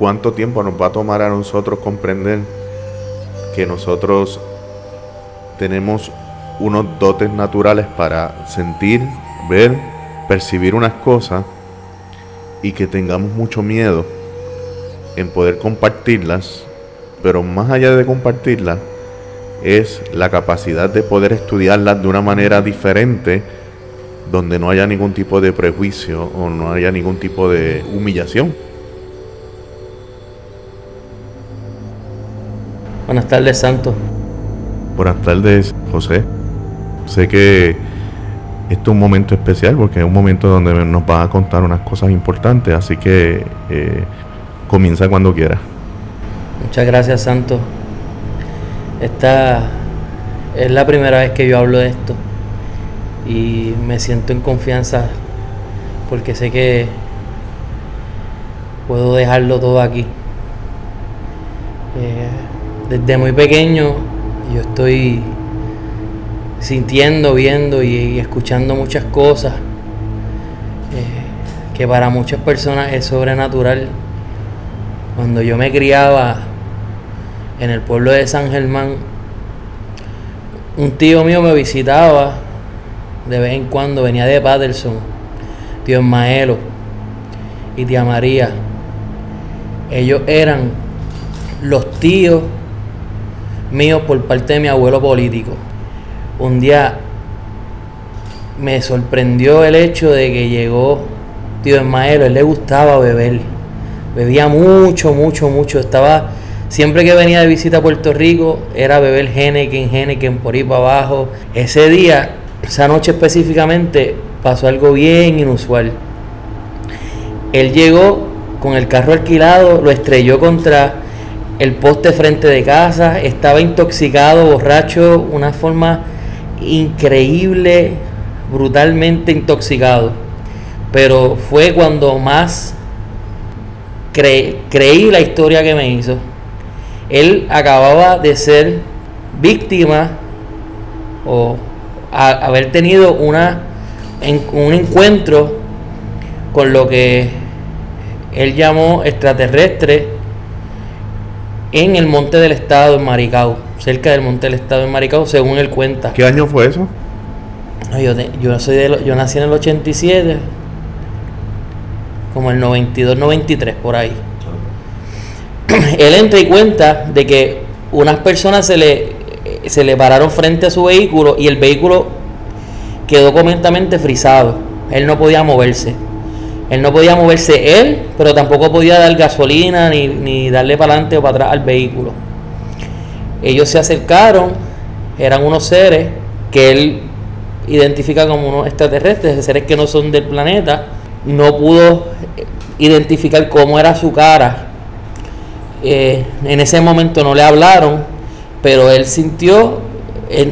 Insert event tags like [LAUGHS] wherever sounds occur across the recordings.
cuánto tiempo nos va a tomar a nosotros comprender que nosotros tenemos unos dotes naturales para sentir, ver, percibir unas cosas y que tengamos mucho miedo en poder compartirlas, pero más allá de compartirlas, es la capacidad de poder estudiarlas de una manera diferente, donde no haya ningún tipo de prejuicio o no haya ningún tipo de humillación. Buenas tardes, Santo. Buenas tardes, José. Sé que este es un momento especial porque es un momento donde nos va a contar unas cosas importantes, así que eh, comienza cuando quieras. Muchas gracias, Santo. Esta es la primera vez que yo hablo de esto y me siento en confianza porque sé que puedo dejarlo todo aquí. Eh, desde muy pequeño yo estoy sintiendo, viendo y, escuchando muchas cosas eh, que para muchas personas es sobrenatural. Cuando yo me criaba en el pueblo de San Germán, un tío mío me visitaba de vez en cuando, venía de Patterson, tío Maelo y tía María. Ellos eran los tíos míos por parte de mi abuelo político. Un día me sorprendió el hecho de que llegó tío Ismael, él le gustaba beber, bebía mucho, mucho, mucho, estaba, siempre que venía de visita a Puerto Rico, era beber Henneken, Henneken por ahí para abajo. Ese día, esa noche específicamente, pasó algo bien inusual. Él llegó con el carro alquilado, lo estrelló contra el poste frente de casa, estaba intoxicado, borracho, una forma increíble, brutalmente intoxicado. Pero fue cuando más creí la historia que me hizo. Él acababa de ser víctima o haber tenido una, un encuentro con lo que él llamó extraterrestre en el Monte del Estado en Maricao, cerca del Monte del Estado en Maricao, según él cuenta. ¿Qué año fue eso? Yo, yo, soy de, yo nací en el 87, como el 92, 93, por ahí. Él entra y cuenta de que unas personas se le, se le pararon frente a su vehículo y el vehículo quedó completamente frisado. Él no podía moverse. Él no podía moverse él, pero tampoco podía dar gasolina ni, darle para adelante o para atrás al vehículo. Ellos se acercaron, eran unos seres que él identifica como unos extraterrestres, seres que no son del planeta. No pudo identificar cómo era su cara. Eh, en ese momento no le hablaron, pero él sintió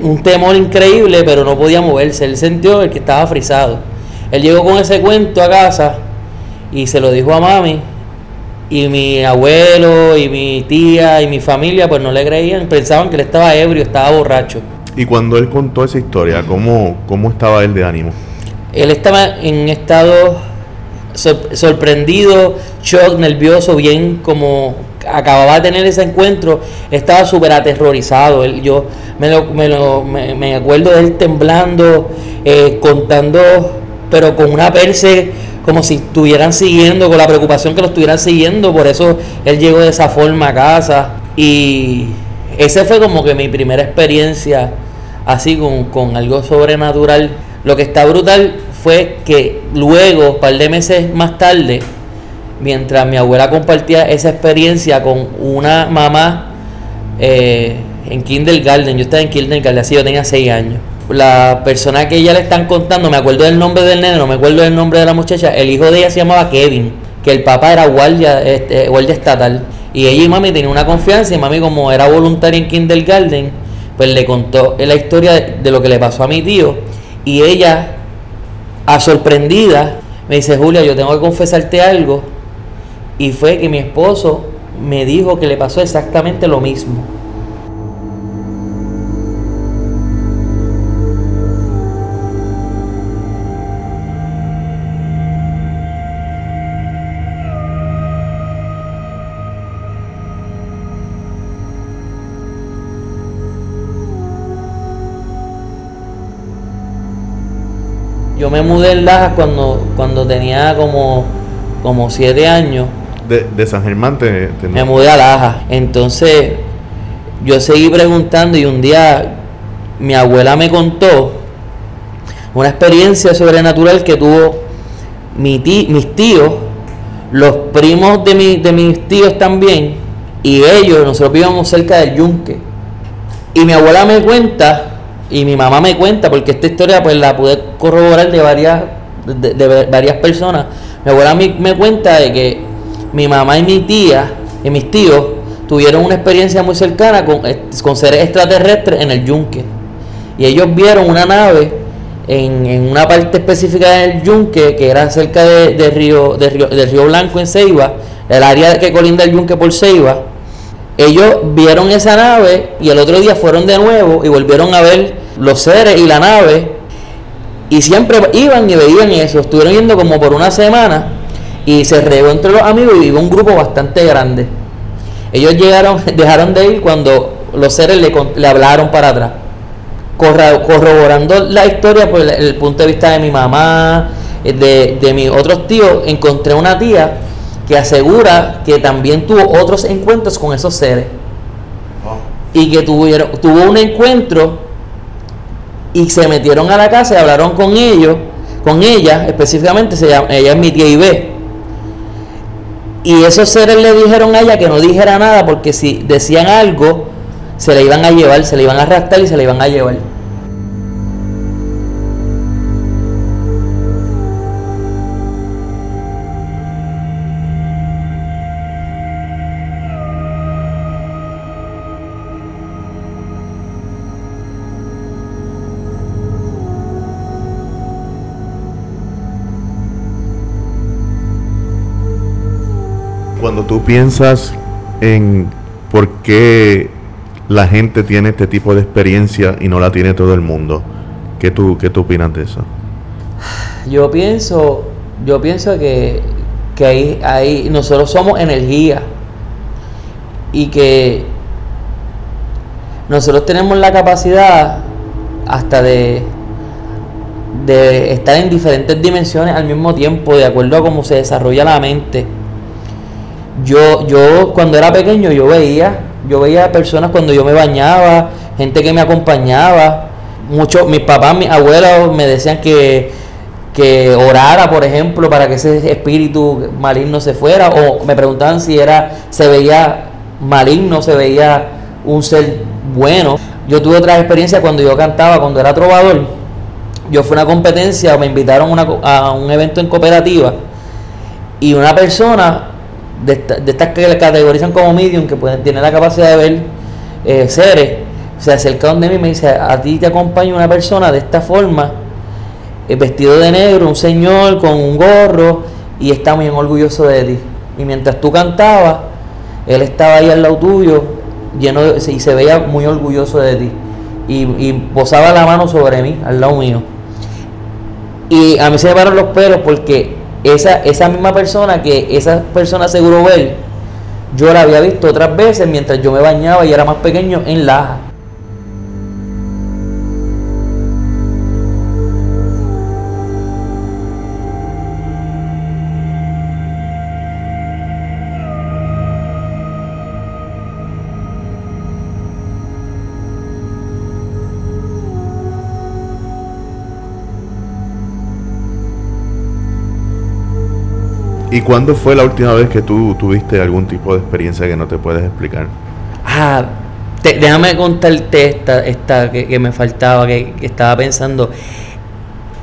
un temor increíble, pero no podía moverse. Él sintió el que estaba frisado. Él llegó con ese cuento a casa y se lo dijo a mami y mi abuelo y mi tía y mi familia pues no le creían, pensaban que él estaba ebrio, estaba borracho. Y cuando él contó esa historia, ¿cómo, cómo estaba él de ánimo? Él estaba en estado sorprendido, shock, nervioso, bien como acababa de tener ese encuentro, estaba súper aterrorizado. Él, yo me, lo, me, lo, me, acuerdo de él temblando, eh, contando, pero con una perse como si estuvieran siguiendo, con la preocupación que lo estuvieran siguiendo, por eso él llegó de esa forma a casa. Y esa fue como que mi primera experiencia así con, con algo sobrenatural. Lo que está brutal fue que luego, un par de meses más tarde, mientras mi abuela compartía esa experiencia con una mamá eh, en kindergarten, yo estaba en kindergarten, así yo tenía 6 años la persona que ella le están contando, me acuerdo del nombre del nene, no me acuerdo del nombre de la muchacha, el hijo de ella se llamaba Kevin, que el papá era guardia, este, guardia estatal. Y ella y mami tenían una confianza y mami como era voluntaria en kindergarten, pues le contó la historia de, lo que le pasó a mi tío. Y ella, a sorprendida, me dice, Julia, yo tengo que confesarte algo. Y fue que mi esposo me dijo que le pasó exactamente lo mismo. Yo me mudé en Lajas cuando, cuando tenía como, como siete años. De, San Germán te, Me mudé a Lajas. Entonces, yo seguí preguntando y un día mi abuela me contó una experiencia sobrenatural que tuvo mi mis tíos, los primos de, mi, de mis tíos también, y ellos, nosotros vivíamos cerca del yunque. Y mi abuela me cuenta, y mi mamá me cuenta, porque esta historia pues la pude corroborar de varias, de, varias personas. Mi abuela me, me, cuenta de que mi mamá y mi tía y mis tíos tuvieron una experiencia muy cercana con, eh, con seres extraterrestres en el yunque. Y ellos vieron una nave en, una parte específica del yunque, que era cerca de, Río, de Río, del Río Blanco en Ceiba, el área que colinda el yunque por Ceiba, ellos vieron esa nave y el otro día fueron de nuevo y volvieron a ver los seres y la nave. Y siempre iban y veían eso, estuvieron yendo como por una semana y se regó entre los amigos y vivió un grupo bastante grande. Ellos llegaron, [LAUGHS] dejaron de ir cuando los seres le, hablaron para atrás corroborando la historia por el, punto de vista de mi mamá, eh, de, de mis otros tíos, encontré una tía que asegura que también tuvo otros encuentros con esos seres. Y que tuvieron, tuvo un encuentro y se metieron a la casa y hablaron con ellos, con ella, específicamente se llama, ella es mi tía Ibe. Y esos seres le dijeron a ella que no dijera nada porque si decían algo, se le iban a llevar, se le iban a arrastrar y se le iban a llevar. Piensas en por qué la gente tiene este tipo de experiencia y no la tiene todo el mundo. ¿Qué tú, qué tú opinas de eso? Yo pienso, yo pienso que, que ahí, ahí nosotros somos energía y que nosotros tenemos la capacidad hasta de, de estar en diferentes dimensiones al mismo tiempo, de acuerdo a cómo se desarrolla la mente. Yo, yo cuando era pequeño yo veía yo veía personas cuando yo me bañaba, gente que me acompañaba. Muchos, mis papás, mis abuelos me decían que, que orara, por ejemplo, para que ese espíritu maligno se fuera. O me preguntaban si era, se veía maligno, se veía un ser bueno. Yo tuve otra experiencia cuando yo cantaba, cuando era trovador. Yo fui a una competencia, me invitaron a un evento en cooperativa y una persona de, de estas que le categorizan como medium, que pueden tener la capacidad de ver eh, seres, se acerca donde mí y me dice, a ti te acompaña una persona de esta forma, eh, vestido de negro, un señor con un gorro, y está muy orgulloso de ti. Y mientras tú cantabas, él estaba ahí al lado tuyo, lleno de, y se veía muy orgulloso de ti. Y, y posaba la mano sobre mí, al lado mío. Y a mí se me pararon los pelos porque esa, esa misma persona que esa persona aseguró ver, yo la había visto otras veces mientras yo me bañaba y era más pequeño en Laja. ¿Y cuándo fue la última vez que tú tuviste algún tipo de experiencia que no te puedes explicar? Ah, déjame contarte esta, esta que, me faltaba, que, estaba pensando.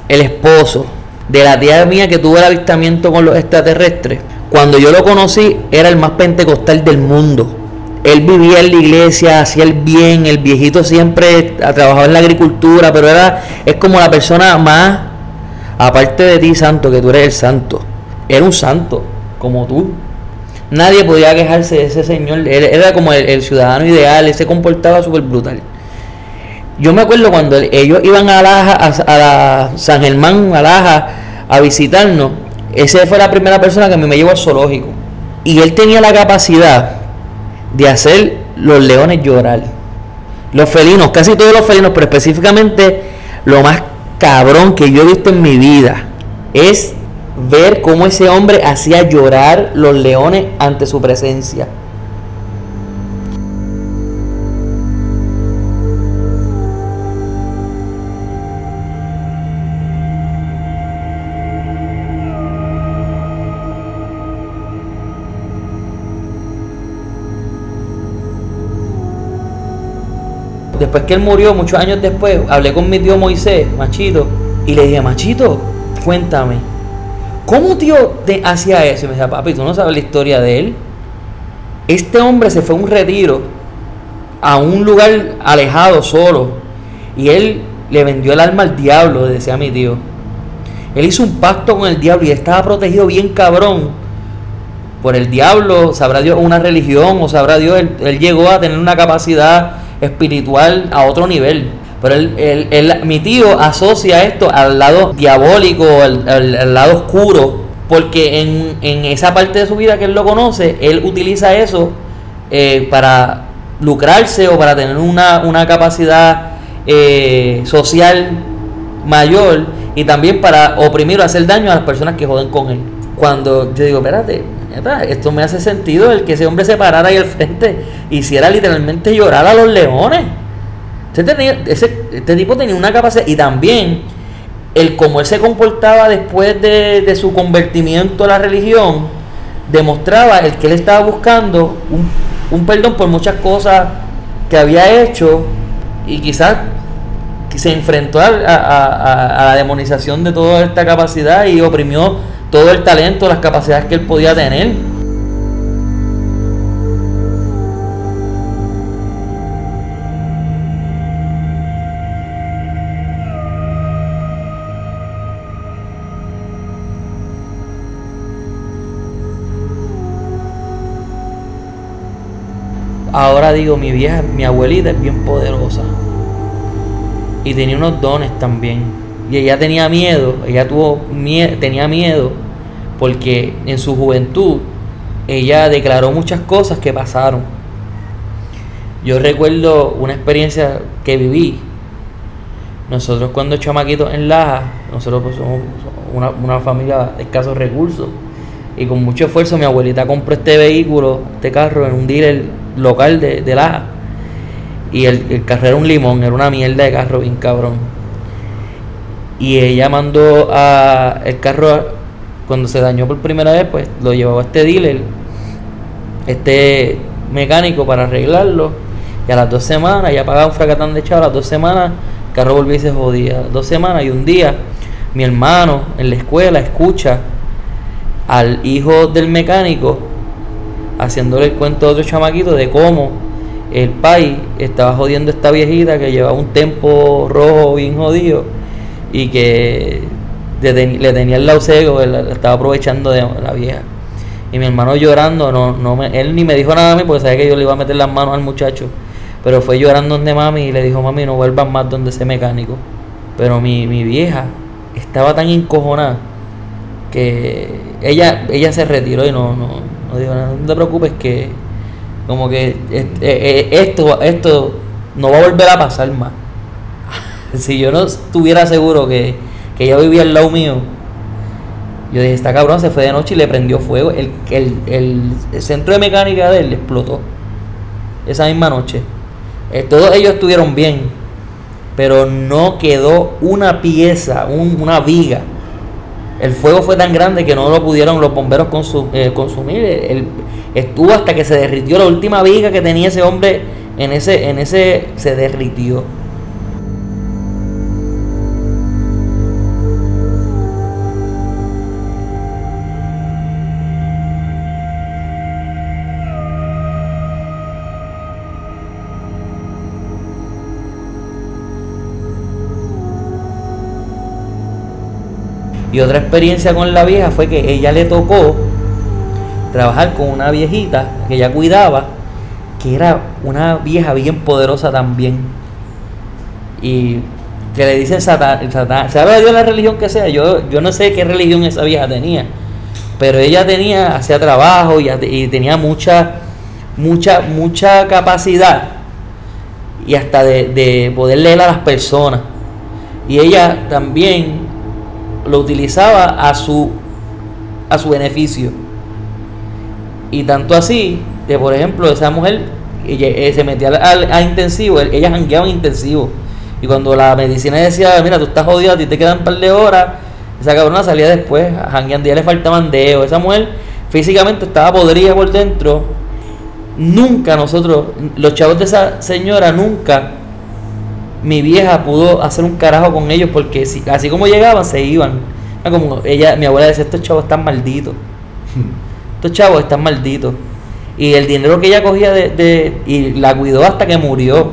El esposo de la tía mía que tuvo el avistamiento con los extraterrestres, cuando yo lo conocí, era el más pentecostal del mundo. Él vivía en la iglesia, hacía el bien, el viejito siempre ha trabajado en la agricultura, pero era, es como la persona más, aparte de ti, santo, que tú eres el santo era un santo, como tú. Nadie podía quejarse de ese señor. Él era como el, ciudadano ideal, él se comportaba súper brutal. Yo me acuerdo cuando ellos iban a, Laja, a, la San Germán, a Laja, a visitarnos. Esa fue la primera persona que a mí me llevó al zoológico. Y él tenía la capacidad de hacer los leones llorar. Los felinos, casi todos los felinos, pero específicamente lo más cabrón que yo he visto en mi vida es ver cómo ese hombre hacía llorar los leones ante su presencia. Después que él murió, muchos años después, hablé con mi tío Moisés, Machito, y le dije, Machito, cuéntame, ¿cómo tío hacía eso? Y me decía, papi, tú no sabes la historia de él. Este hombre se fue a un retiro, a un lugar alejado, solo, y él le vendió el alma al diablo, decía mi tío. Él hizo un pacto con el diablo y estaba protegido bien cabrón por el diablo, sabrá Dios una religión o sabrá Dios, él llegó a tener una capacidad espiritual a otro nivel. Pero él, mi tío asocia esto al lado diabólico, al, lado oscuro, porque en, esa parte de su vida que él lo conoce, él utiliza eso eh, para lucrarse o para tener una, capacidad eh, social mayor y también para oprimir o hacer daño a las personas que joden con él. Cuando yo digo, espérate, esto me hace sentido el que ese hombre se parara ahí al frente hiciera literalmente llorar a los leones. Este, este tipo tenía una capacidad y también el cómo él se comportaba después de, su convertimiento a la religión demostraba el que él estaba buscando un, perdón por muchas cosas que había hecho y quizás se enfrentó a, a, la demonización de toda esta capacidad y oprimió todo el talento, las capacidades que él podía tener. Ahora digo, mi vieja, mi abuelita es bien poderosa. Y tenía unos dones también y ella tenía miedo, ella tuvo tenía miedo porque en su juventud ella declaró muchas cosas que pasaron. Yo recuerdo una experiencia que viví. Nosotros cuando chamaquitos en Laja, nosotros pues somos una, familia de escasos recursos. Y con mucho esfuerzo mi abuelita compró este vehículo, este carro, en un dealer local de, de Laja. Y el, el carro era un limón, era una mierda de carro bien cabrón. Y ella mandó a el carro cuando se dañó por primera vez pues lo llevaba a este dealer este mecánico para arreglarlo. Y a las dos semanas ya pagaba un fracatán de chavo a las dos semanas el carro volvió y se jodía. Dos semanas y un día mi hermano en la escuela escucha al hijo del mecánico haciéndole el cuento a otro chamaquito de cómo el país estaba jodiendo a esta viejita que llevaba un tempo rojo bien jodido y que le tenía el lado estaba aprovechando de la vieja. Y mi hermano llorando, no, no me, él ni me dijo nada a mí porque sabía que yo le iba a meter las manos al muchacho. Pero fue llorando donde mami y le dijo, mami, no vuelvas más donde ese mecánico. Pero mi, vieja estaba tan encojonada que ella, ella se retiró y no, no, no nada. No te preocupes que como que eh, eh, esto, esto no va a volver a pasar más [LAUGHS] si yo no estuviera seguro que, ella vivía al lado mío, yo dije, esta cabrón se fue de noche y le prendió fuego. El, el, centro de mecánica de él explotó esa misma noche. Eh, todos ellos estuvieron bien, pero no quedó una pieza, una viga. El fuego fue tan grande que no lo pudieron los bomberos eh, consumir. estuvo hasta que se derritió la última viga que tenía ese hombre en ese, en ese se derritió. Y otra experiencia con la vieja fue que ella le tocó trabajar con una viejita que ella cuidaba, que era una vieja bien poderosa también. Y que le dicen Satán, sabe Dios la religión que sea, yo, yo no sé qué religión esa vieja tenía, pero ella tenía, hacía trabajo y, tenía mucha, mucha, mucha capacidad y hasta de, de poder leer a las personas Y ella también lo utilizaba a su, a su beneficio. Y tanto así, que por ejemplo, esa mujer ella, eh, se metía a, intensivo, ella jangueaba en intensivo. Y cuando la medicina decía, mira, tú estás jodido, a ti te quedan un par de horas, esa cabrona salía después, jangueando, ya le faltaban dedos. Esa mujer físicamente estaba podrida por dentro. Nunca nosotros, los chavos de esa señora, nunca mi vieja pudo hacer un carajo con ellos porque si, así como llegaban, se iban. Como ella, mi abuela decía, estos chavos están malditos. [LAUGHS] Estos chavos están malditos. Y el dinero que ella cogía de, y la cuidó hasta que murió.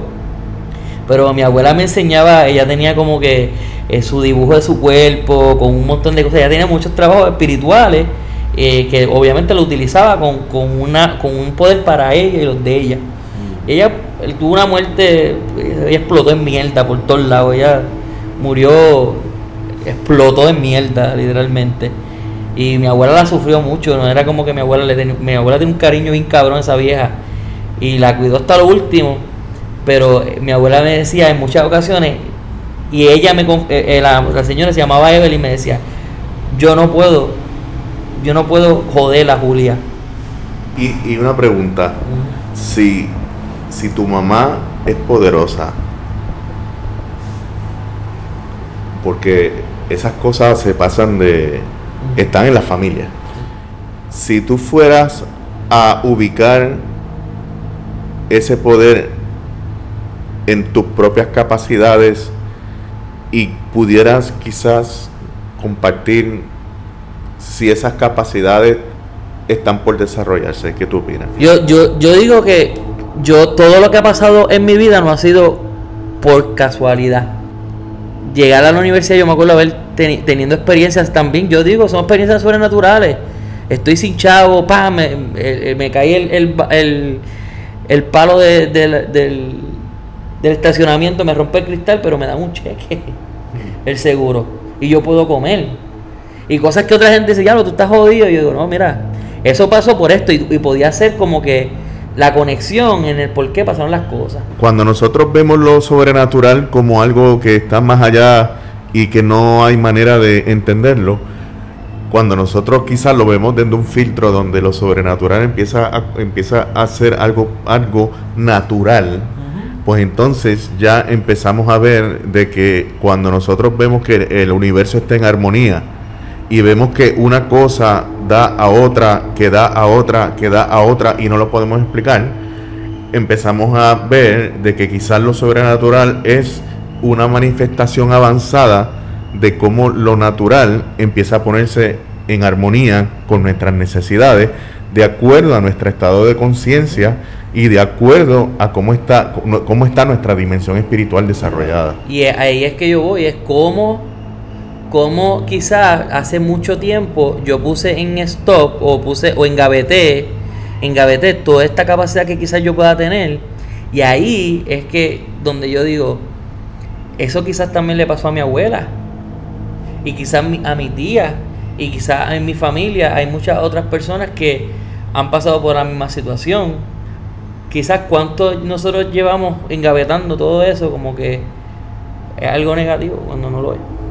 Pero mi abuela me enseñaba, ella tenía como que eh, su dibujo de su cuerpo, con un montón de cosas. Ella tenía muchos trabajos espirituales eh, que obviamente lo utilizaba con, con, una, con un poder para ella y los de ella. Mm. Ella él tuvo una muerte, ella explotó en mierda por todos lados, ella murió, explotó en mierda, literalmente. Y mi abuela la sufrió mucho, no era como que mi abuela le tenía, mi abuela tiene un cariño bien cabrón a esa vieja y la cuidó hasta lo último, pero eh, mi abuela me decía en muchas ocasiones, y ella me, eh, eh, la, señora se llamaba Evelyn y me decía, yo no puedo, yo no puedo joder a Julia. Y, y una pregunta, si si tu mamá es poderosa, porque esas cosas se pasan de... están en la familia. Si tú fueras a ubicar ese poder en tus propias capacidades y pudieras quizás compartir si esas capacidades están por desarrollarse, ¿qué tú opinas? Yo, yo, yo digo que yo todo lo que ha pasado en mi vida no ha sido por casualidad. Llegar a la universidad, yo me acuerdo haber teniendo experiencias también, yo digo, son experiencias sobrenaturales. Estoy sin chavo, pa, me, me, caí el, el, palo del, del, estacionamiento, me rompe el cristal, pero me dan un cheque, [LAUGHS] el seguro, y yo puedo comer. Y cosas que otra gente dice, ya, tú estás jodido. Y yo digo, no, mira, eso pasó por esto, y, y podía ser como que la conexión en el por qué pasaron las cosas. Cuando nosotros vemos lo sobrenatural como algo que está más allá y que no hay manera de entenderlo, cuando nosotros quizás lo vemos desde un filtro donde lo sobrenatural empieza a, empieza a ser algo, algo natural, pues entonces ya empezamos a ver de que cuando nosotros vemos que el universo está en armonía, y vemos que una cosa da a otra, que da a otra, que da a otra y no lo podemos explicar, empezamos a ver de que quizás lo sobrenatural es una manifestación avanzada de cómo lo natural empieza a ponerse en armonía con nuestras necesidades, de acuerdo a nuestro estado de conciencia y de acuerdo a cómo está, cómo está nuestra dimensión espiritual desarrollada. Y ahí es que yo voy, es cómo como quizás hace mucho tiempo yo puse en stop o puse o engaveté, engaveté toda esta capacidad que quizás yo pueda tener. Y ahí es que donde yo digo, eso quizás también le pasó a mi abuela. Y quizás a mi tía. Y quizás en mi familia hay muchas otras personas que han pasado por la misma situación. Quizás cuánto nosotros llevamos engavetando todo eso como que es algo negativo cuando no lo es.